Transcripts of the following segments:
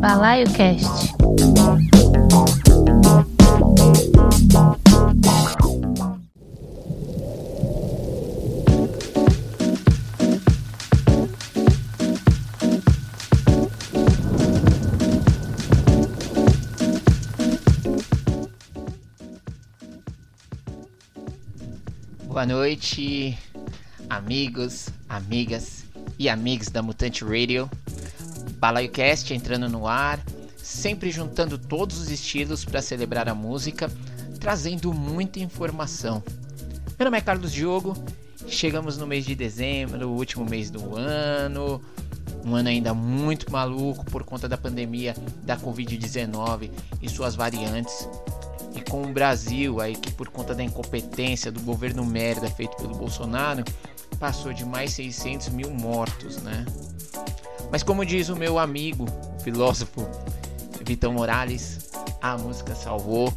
Balaio Cast. Boa noite, amigos, amigas e amigos da Mutante Radio. Balaio Cast entrando no ar, sempre juntando todos os estilos para celebrar a música, trazendo muita informação. Meu nome é Carlos Diogo, chegamos no mês de dezembro, o último mês do ano, um ano ainda muito maluco por conta da pandemia da Covid-19 e suas variantes. E com o Brasil aí que por conta da incompetência do governo merda feito pelo Bolsonaro passou de mais 600 mil mortos, né? Mas como diz o meu amigo, filósofo Vitão Morales, a música salvou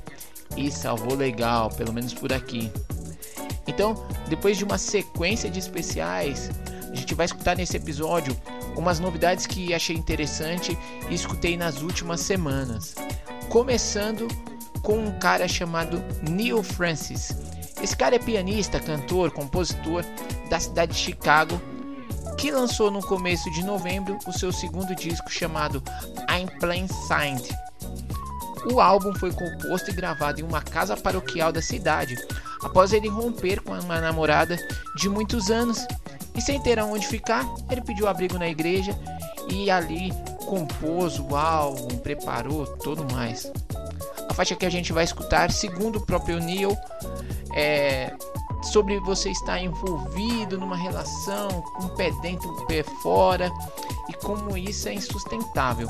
e salvou legal, pelo menos por aqui. Então, depois de uma sequência de especiais, a gente vai escutar nesse episódio umas novidades que achei interessante e escutei nas últimas semanas. Começando com um cara chamado Neil Francis. Esse cara é pianista, cantor, compositor da cidade de Chicago, que lançou no começo de novembro o seu segundo disco chamado I'm Plain Signed. O álbum foi composto e gravado em uma casa paroquial da cidade, após ele romper com uma namorada de muitos anos. E sem ter aonde ficar, ele pediu abrigo na igreja e ali compôs o álbum, preparou tudo mais. A faixa que a gente vai escutar, segundo o próprio Neil, é sobre você estar envolvido numa relação com um pé dentro um pé fora e como isso é insustentável.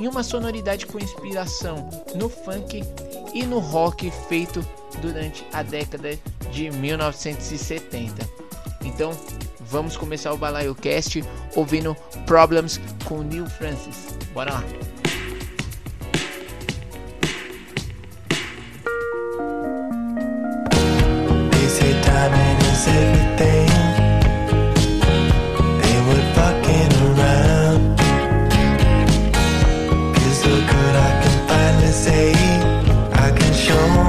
Em uma sonoridade com inspiração no funk e no rock feito durante a década de 1970. Então, vamos começar o Balaio Cast ouvindo Problems com Neil Francis. Bora lá. Is everything. They were fucking around. So good I can finally say I can show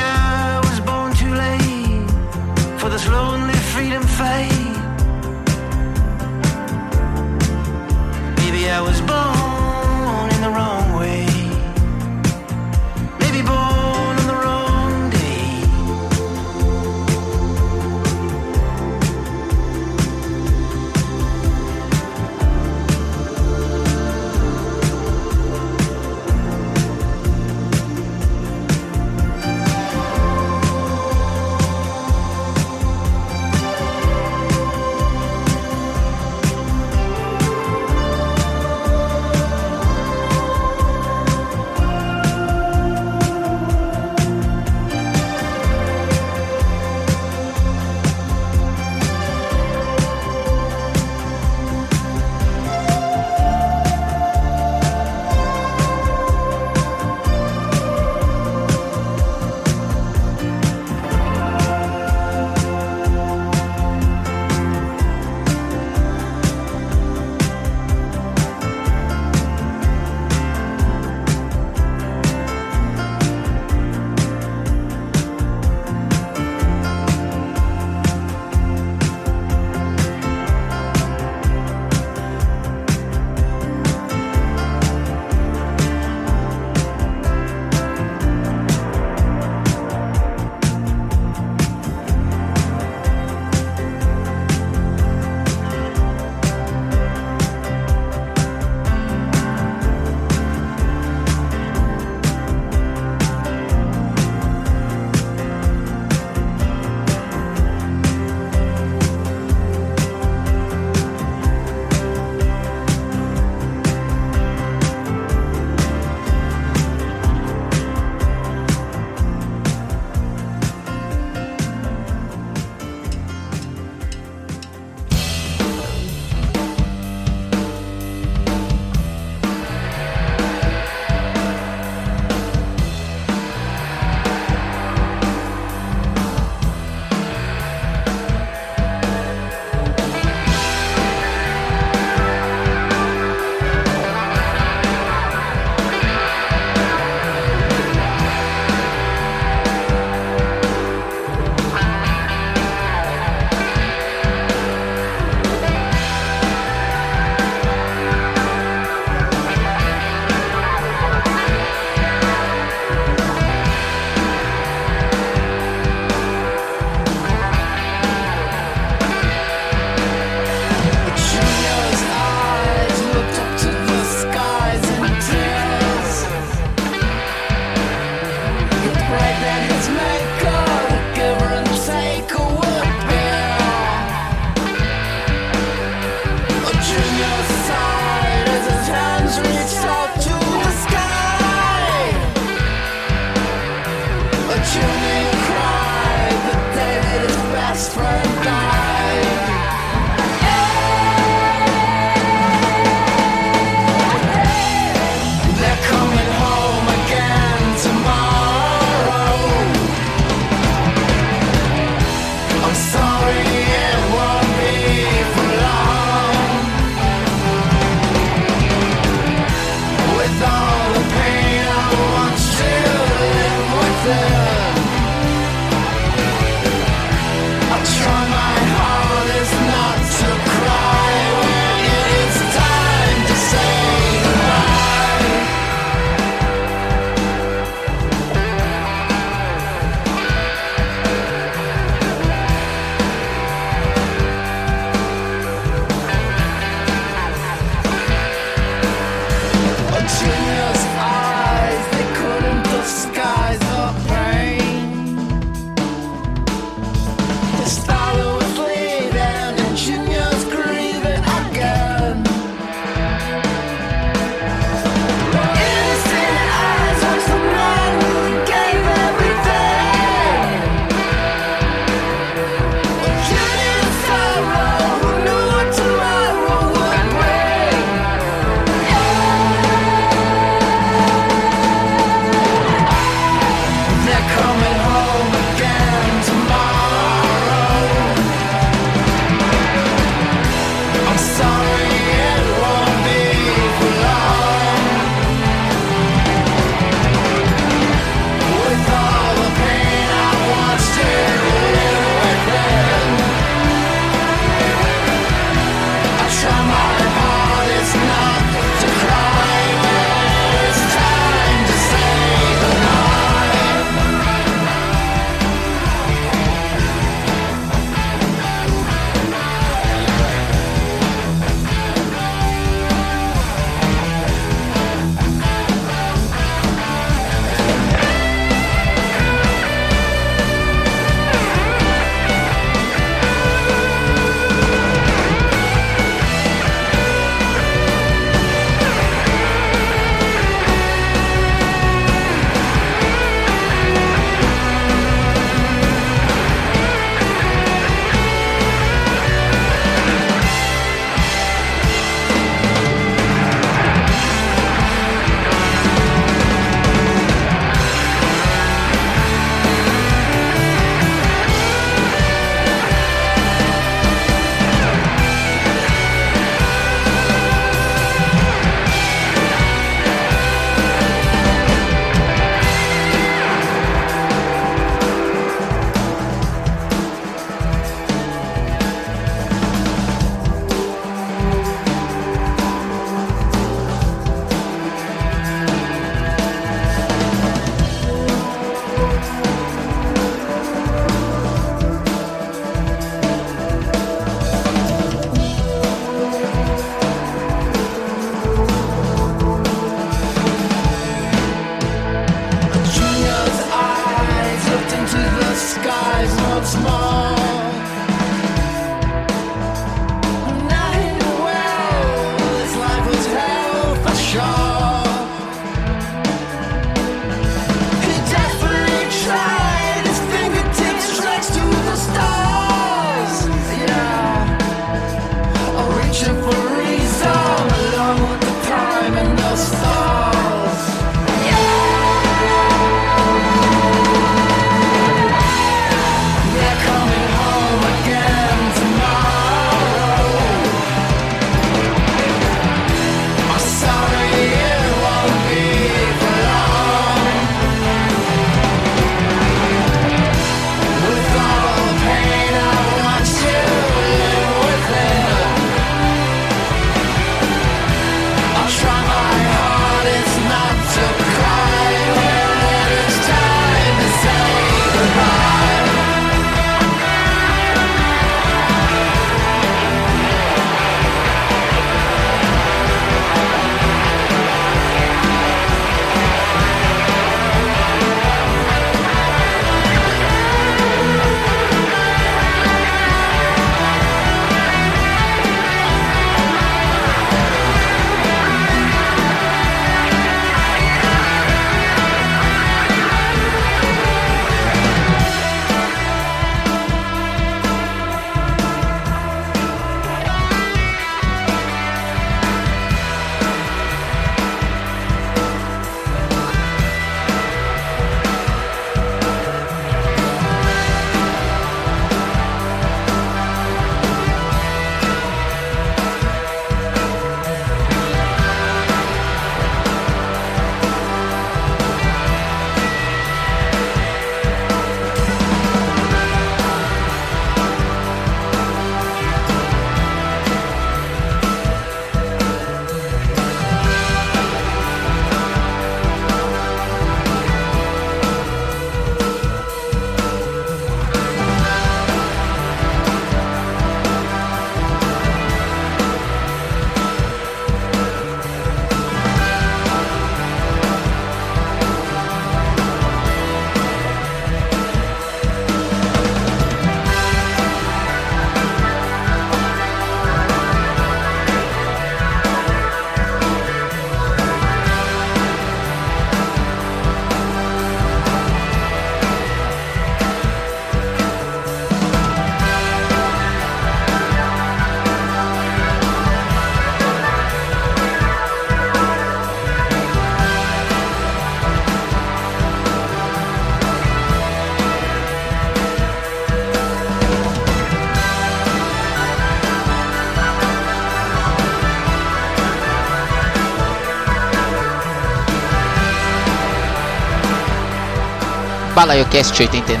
BalaioCast 89.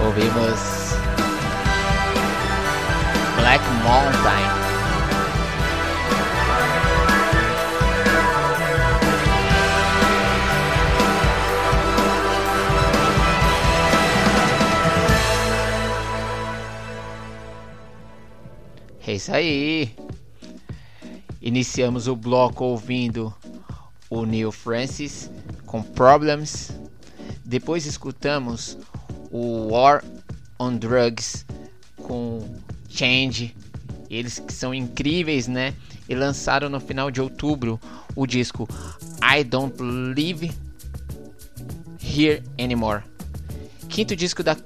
Ouvimos Black Mountain. É isso aí. Iniciamos o bloco ouvindo o Neil Francis com Problems. Depois escutamos o War on Drugs com Change. Eles que são incríveis, né? E lançaram no final de outubro o disco I Don't Live Here Anymore. Quinto disco da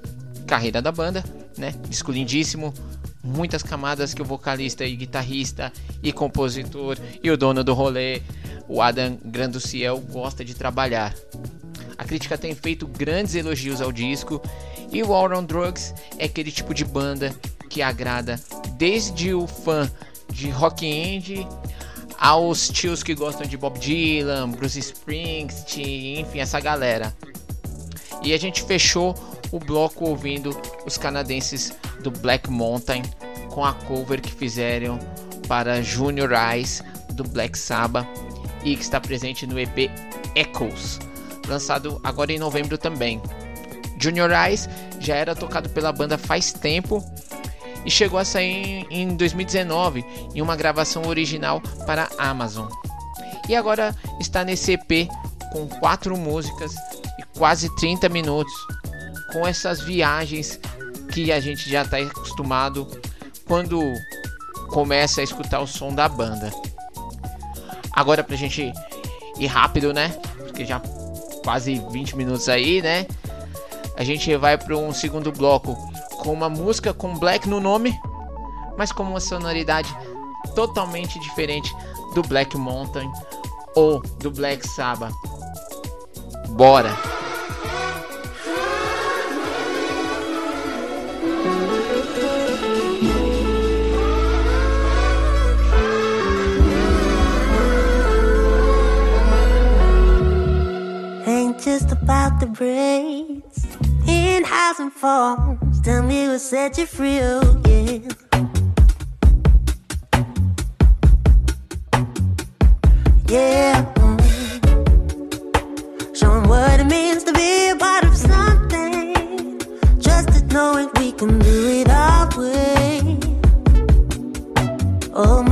carreira da banda, né? Disco lindíssimo, muitas camadas que o vocalista e guitarrista e compositor e o dono do rolê, o Adam Granduciel, gosta de trabalhar. A crítica tem feito grandes elogios ao disco e War on Drugs é aquele tipo de banda que agrada desde o fã de rock indie aos tios que gostam de Bob Dylan, Bruce Springsteen, enfim, essa galera. E a gente fechou o bloco ouvindo os canadenses do Black Mountain com a cover que fizeram para Junior Eyes do Black Sabbath e que está presente no EP Echoes, lançado agora em novembro também. Junior Eyes já era tocado pela banda faz tempo e chegou a sair em 2019 em uma gravação original para Amazon. E agora está nesse EP com quatro músicas e quase 30 minutos, com essas viagens que a gente já está acostumado quando começa a escutar o som da banda. Agora pra gente ir rápido, né? Porque já quase 20 minutos aí, né? A gente vai para um segundo bloco com uma música com black no nome, mas com uma sonoridade totalmente diferente do Black Mountain ou do Black Sabbath. Bora! Just about the braids in housing forms. Tell me what set you free, oh yeah. Yeah, mm. what it means to be a part of something. Just knowing we can do it our way. Oh,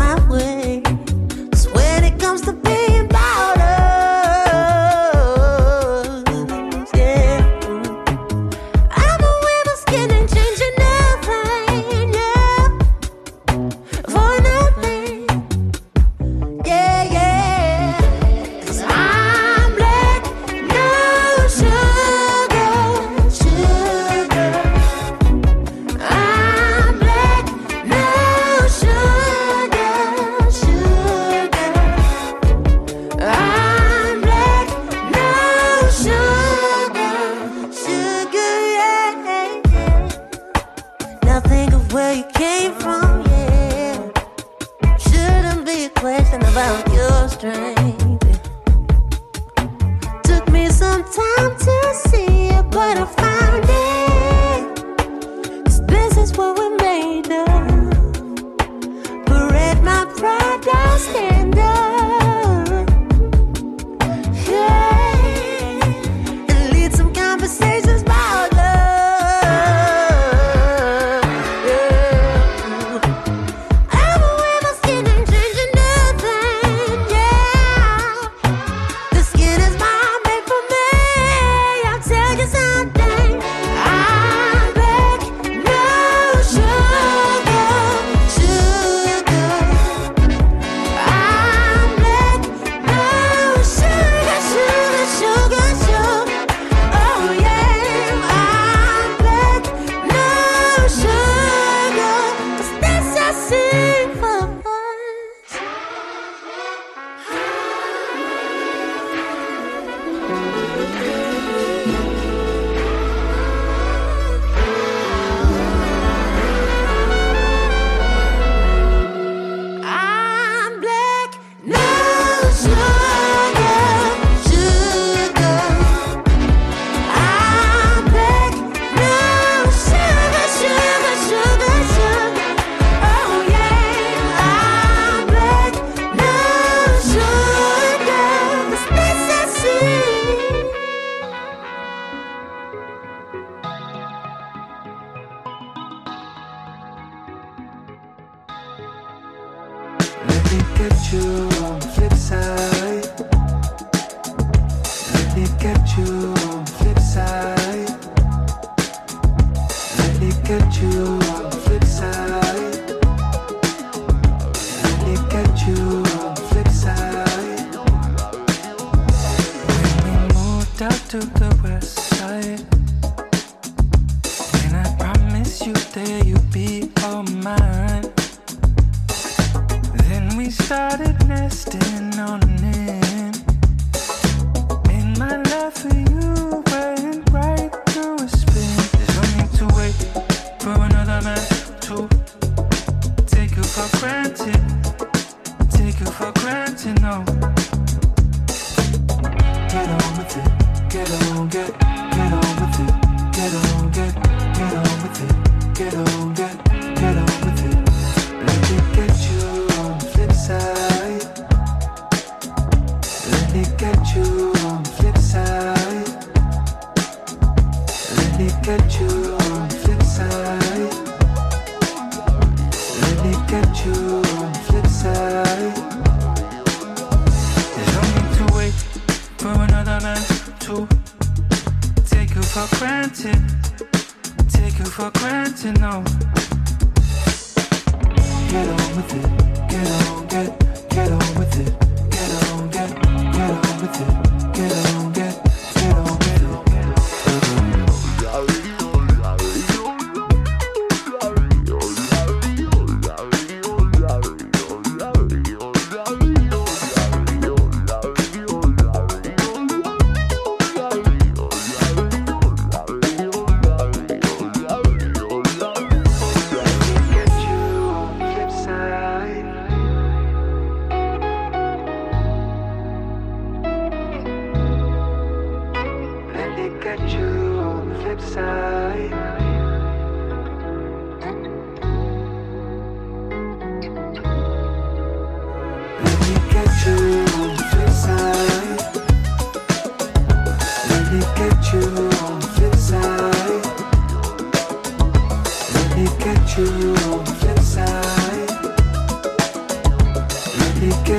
get on with it. Get on, get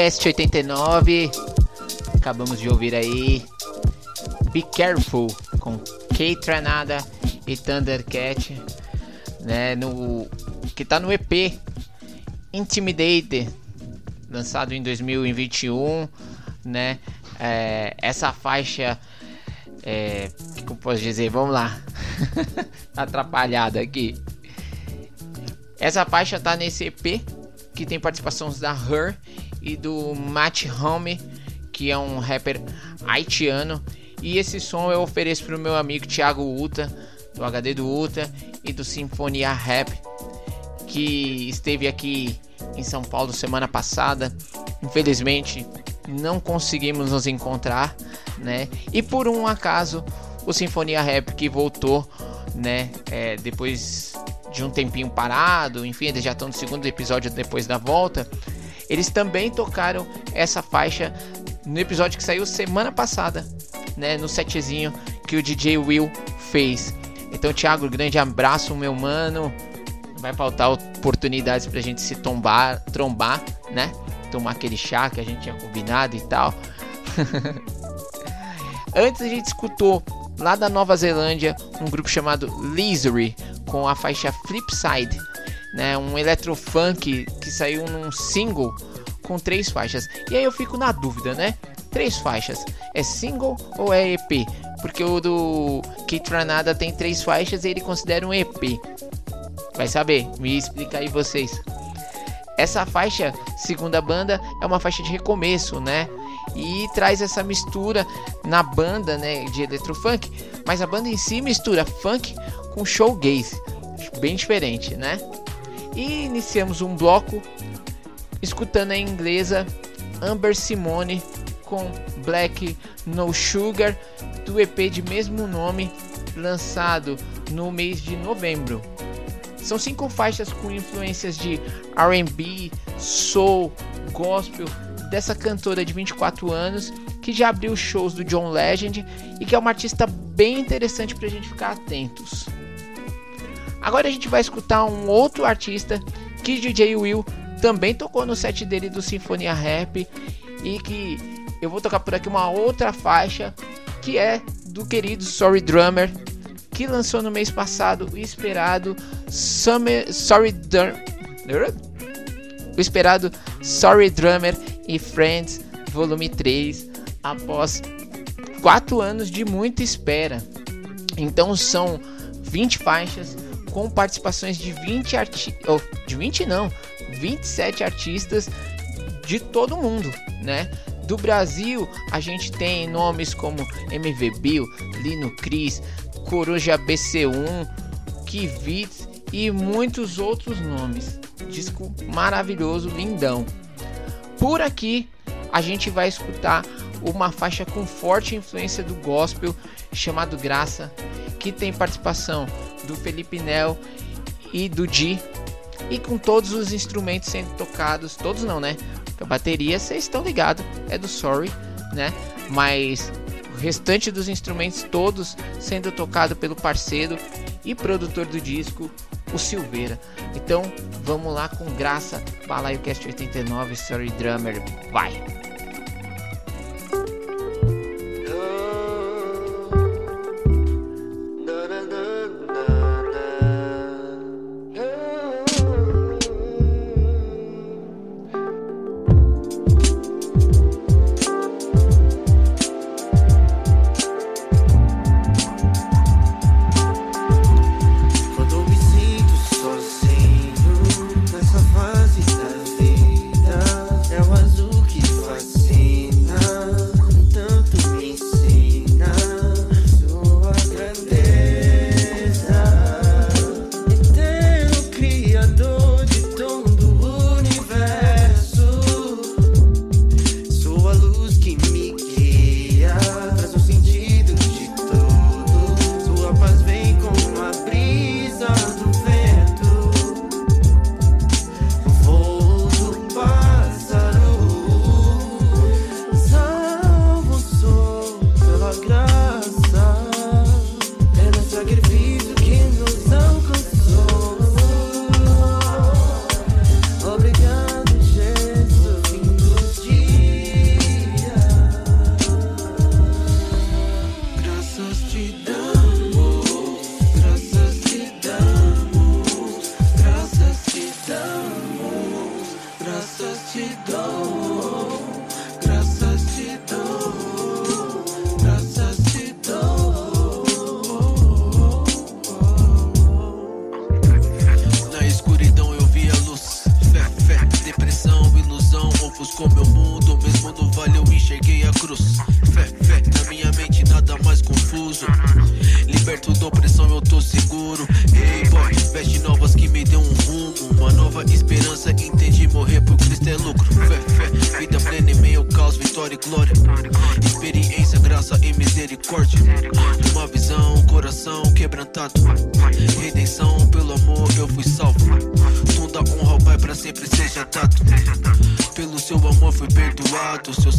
BalaioCast 89. Acabamos de ouvir aí Be Careful com Kate Tranada e Thundercat, né, no que tá no EP Intimidated, lançado em 2021, né? É, essa faixa é, posso dizer? Vamos lá. Atrapalhada aqui. Essa faixa tá nesse EP que tem participações da Her e do Matt Home, que é um rapper haitiano. E esse som eu ofereço pro meu amigo Thiago Uta, do HD do Uta e do Sinfonia Rap, que esteve aqui em São Paulo semana passada. Infelizmente não conseguimos nos encontrar, né? E por um acaso o Sinfonia Rap que voltou, né? É, depois de um tempinho parado, enfim, eles já estão no segundo episódio depois da volta. Eles também tocaram essa faixa no episódio que saiu semana passada, né, no setzinho que o DJ Will fez. Então, Thiago, grande abraço, meu mano. Vai faltar oportunidades pra gente se tombar, trombar, né? Tomar aquele chá que a gente tinha combinado e tal. Antes a gente escutou lá da Nova Zelândia um grupo chamado Lizery com a faixa Flipside, né? Um electrofunk que saiu num single com três faixas. E aí eu fico na dúvida, né? Três faixas, é single ou é EP? Porque o do Kate Tranada tem três faixas e ele considera um EP. Vai saber? Me explica aí vocês. Essa faixa, segundo a banda, é uma faixa de recomeço, né? E traz essa mistura na banda, né, de eletrofunk, mas a banda em si mistura funk com showgaze, bem diferente, né? E iniciamos um bloco escutando a inglesa Amber Simone com Black No Sugar do EP de mesmo nome, lançado no mês de novembro. São cinco faixas com influências de R&B, soul, gospel dessa cantora de 24 anos que já abriu shows do John Legend e que é uma artista bem interessante para a gente ficar atentos. Agora a gente vai escutar um outro artista que DJ Will também tocou no set dele do Sinfonia Rap e que eu vou tocar por aqui uma outra faixa que é do querido Sorry Drummer que lançou no mês passado o esperado Summer Sorry Drummer o esperado Sorry Drummer e Friends Volume 3 após 4 anos de muita espera. Então são 20 faixas com participações de 20 artistas, oh, de 20 não, 27 artistas de todo mundo, né? Do Brasil, a gente tem nomes como MV Bill, Lino Cris, Coruja BC1, Kivitz e muitos outros nomes. Disco maravilhoso, lindão. Por aqui, a gente vai escutar uma faixa com forte influência do gospel chamado Graça, que tem participação do Felipe Nel e do Di, e com todos os instrumentos sendo tocados, todos não, né? A bateria, vocês estão ligados, é do Sorry, né? Mas o restante dos instrumentos todos sendo tocado pelo parceiro e produtor do disco, o Silveira. Então, vamos lá com graça, Balaio Cast 89, Sorry Drummer, vai! me deu um rumo, uma nova esperança. Entendi morrer por Cristo é lucro. Fé, fé, vida plena em meio ao caos, vitória e glória. Experiência, graça e misericórdia. Uma visão, coração quebrantado. Redenção, pelo amor eu fui salvo. Toda honra ao Pai para sempre seja dado. Pelo seu amor fui perdoado. Seu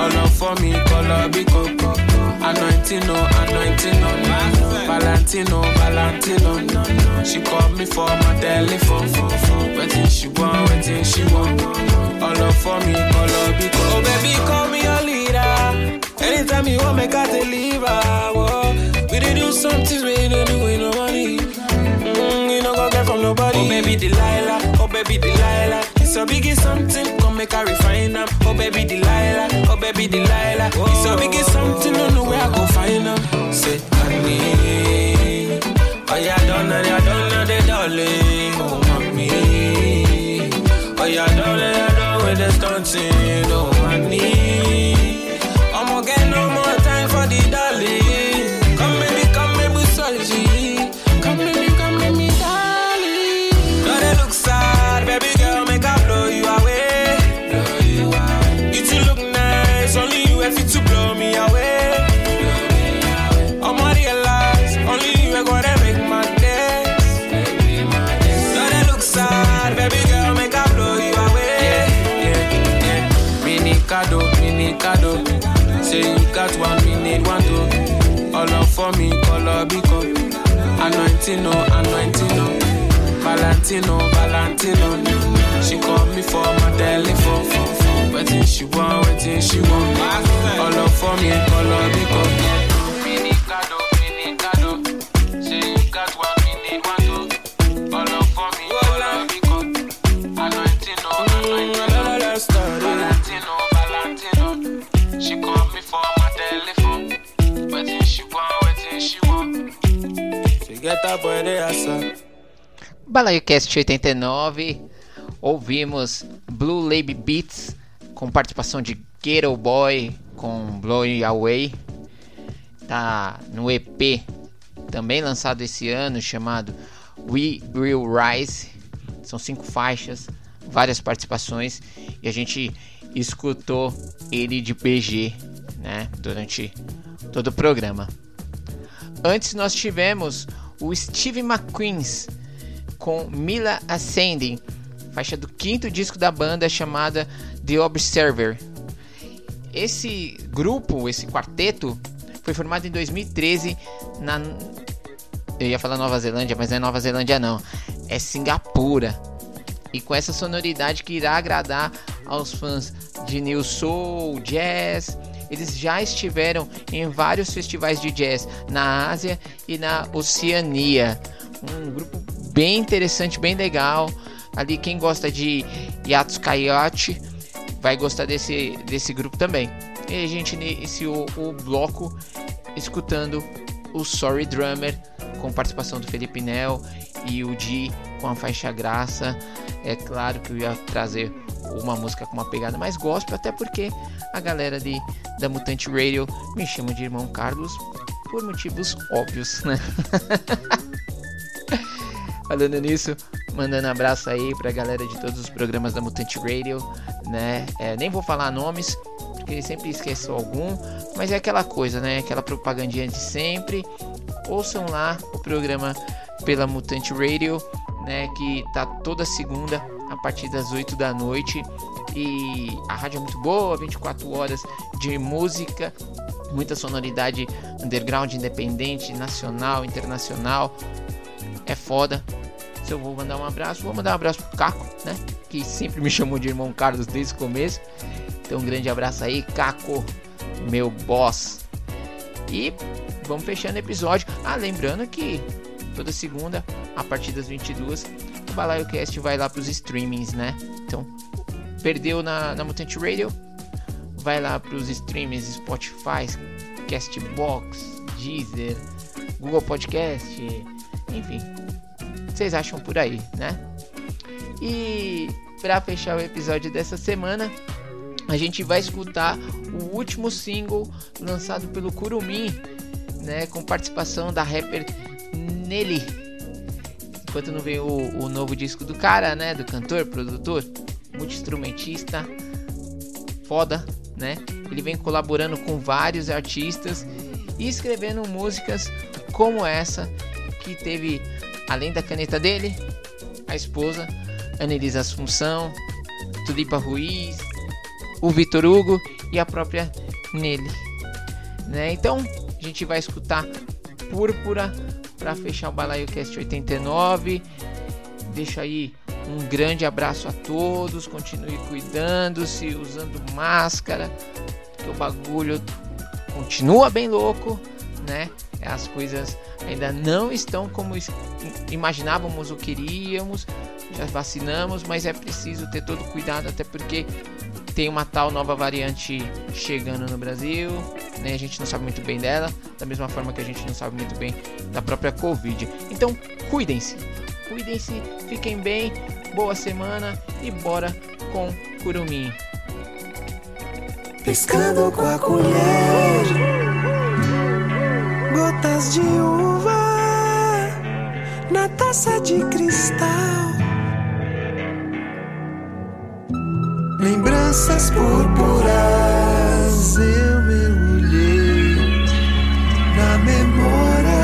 All up for me, color biko. Anointing, no, anointing, no. Valentino, Valentino. She called me for my telephone. Waiting she want, waiting she want. All up for me, color biko. Oh baby, call me your leader. Anytime you want, make I deliver. Whoa. We did do some things we don't do with no money. Mm, you know, go get from nobody. Oh, baby Delilah. Oh, baby Delilah. It's a biggie something. Come make her refine them. Oh, baby Delilah. Oh, baby Delilah. It's a biggie something. Don't know where I go find them. Say, honey. Oh, yeah, don't know, yeah, don't know the dolly. Oh, mommy. Oh, yeah, don't know, yeah, don't with the stunting. Oh, Anointing, no, anointing, oh. no. Valentino, oh, Valentino. She call me for my telephone. Waiting she want, waiting she want. All up for me, color biko. Mini BalaioCast 89, ouvimos Blue Lab Beats com participação de Ghetto Boy com Blowing Away. Tá no EP também lançado esse ano chamado We Will Rise. São cinco faixas, várias participações e a gente escutou ele de PG, né, durante todo o programa. Antes nós tivemos o Steve McQueen's com Mila Ascending, faixa do quinto disco da banda chamada The Observer. Esse grupo, esse quarteto, foi formado em 2013 na. Eu ia falar Nova Zelândia, mas não é Nova Zelândia não, é Singapura. E com essa sonoridade que irá agradar aos fãs de New Soul, Jazz. Eles já estiveram em vários festivais de jazz na Ásia e na Oceania. Um grupo bem interessante, bem legal. Ali quem gosta de Yatos Coyote vai gostar desse, desse grupo também. E a gente iniciou o bloco escutando o Sorry Drummer com participação do Felipe Nel e o Di com a faixa Graça. É claro que eu ia trazer uma música com uma pegada mais gospel, até porque a galera de, da Mutante Radio me chama de irmão Carlos por motivos óbvios, né? Falando nisso, mandando abraço aí pra galera de todos os programas da Mutante Radio, né? É, nem vou falar nomes, porque sempre esqueço algum, mas é aquela coisa, né? Aquela propagandinha de sempre. Ouçam lá o programa pela Mutante Radio, né? Que tá toda segunda a partir das 8 da noite. E a rádio é muito boa, 24 horas de música, muita sonoridade underground, independente, nacional, internacional. É foda. Se eu vou mandar um abraço, vou mandar um abraço pro Caco, né? Que sempre me chamou de irmão Carlos desde o começo. Então um grande abraço aí, Caco, meu boss. E vamos fechando o episódio. Ah, lembrando que toda segunda, a partir das 22, o Balaio Cast vai lá pros streamings, né? Então, perdeu na, na Radio, vai lá pros streamings Spotify, Castbox, Deezer, Google Podcast, enfim. Vocês acham por aí, né? E para fechar o episódio dessa semana, a gente vai escutar o último single lançado pelo Kurumi, né, com participação da rapper Nelly. Enquanto não veio o, o novo disco do cara, né, do cantor, produtor, multi-instrumentista, foda, né? Ele vem colaborando com vários artistas e escrevendo músicas como essa que teve, além da caneta dele, a esposa, Anelisa Assunção, Tulipa Ruiz, o Vitor Hugo e a própria Nelly. Né? Então, a gente vai escutar Púrpura para fechar o Balaio Cast 89. Deixa aí um grande abraço a todos. Continue cuidando-se, usando máscara, que o bagulho continua bem louco, né? As coisas ainda não estão como imaginávamos ou queríamos. Já vacinamos, mas é preciso ter todo cuidado, até porque tem uma tal nova variante chegando no Brasil, né? A gente não sabe muito bem dela, da mesma forma que a gente não sabe muito bem da própria Covid. Então, cuidem-se, cuidem-se, fiquem bem, boa semana e bora com Curumim. Pescando com a colher, gotas de uva na taça de cristal. Lembranças purpuras eu mergulhei na memória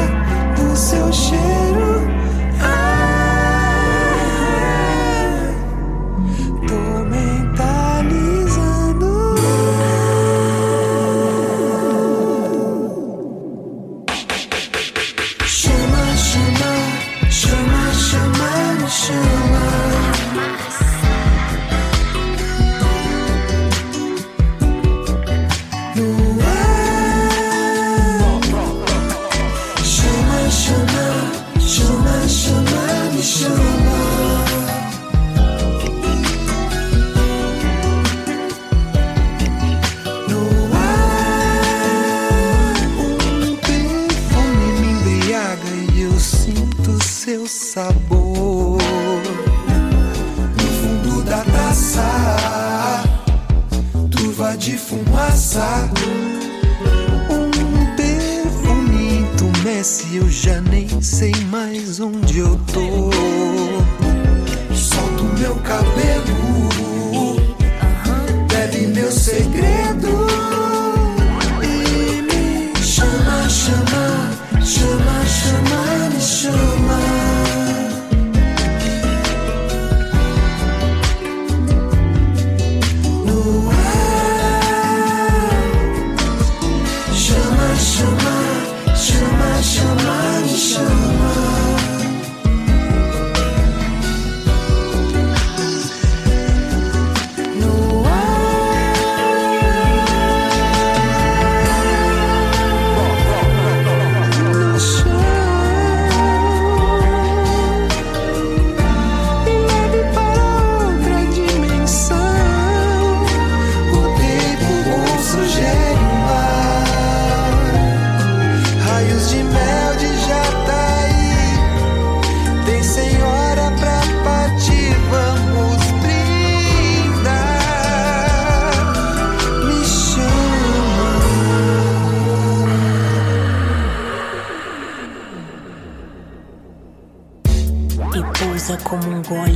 do seu cheiro.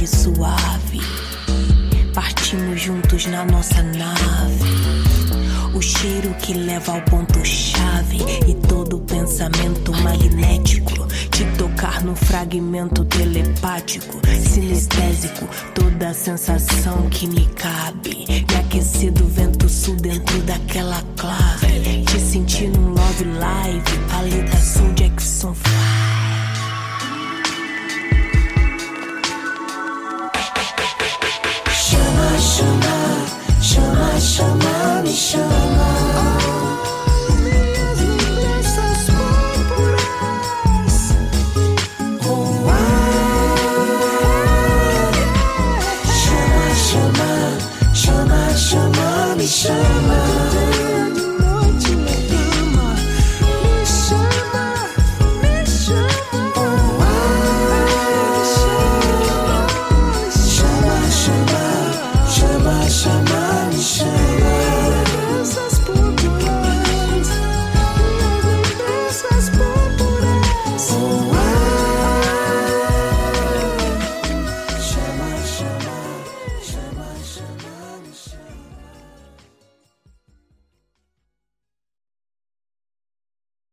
Suave. Partimos juntos na nossa nave. O cheiro que leva ao ponto-chave e todo pensamento magnético. Te tocar no fragmento telepático, sinestésico. Toda a sensação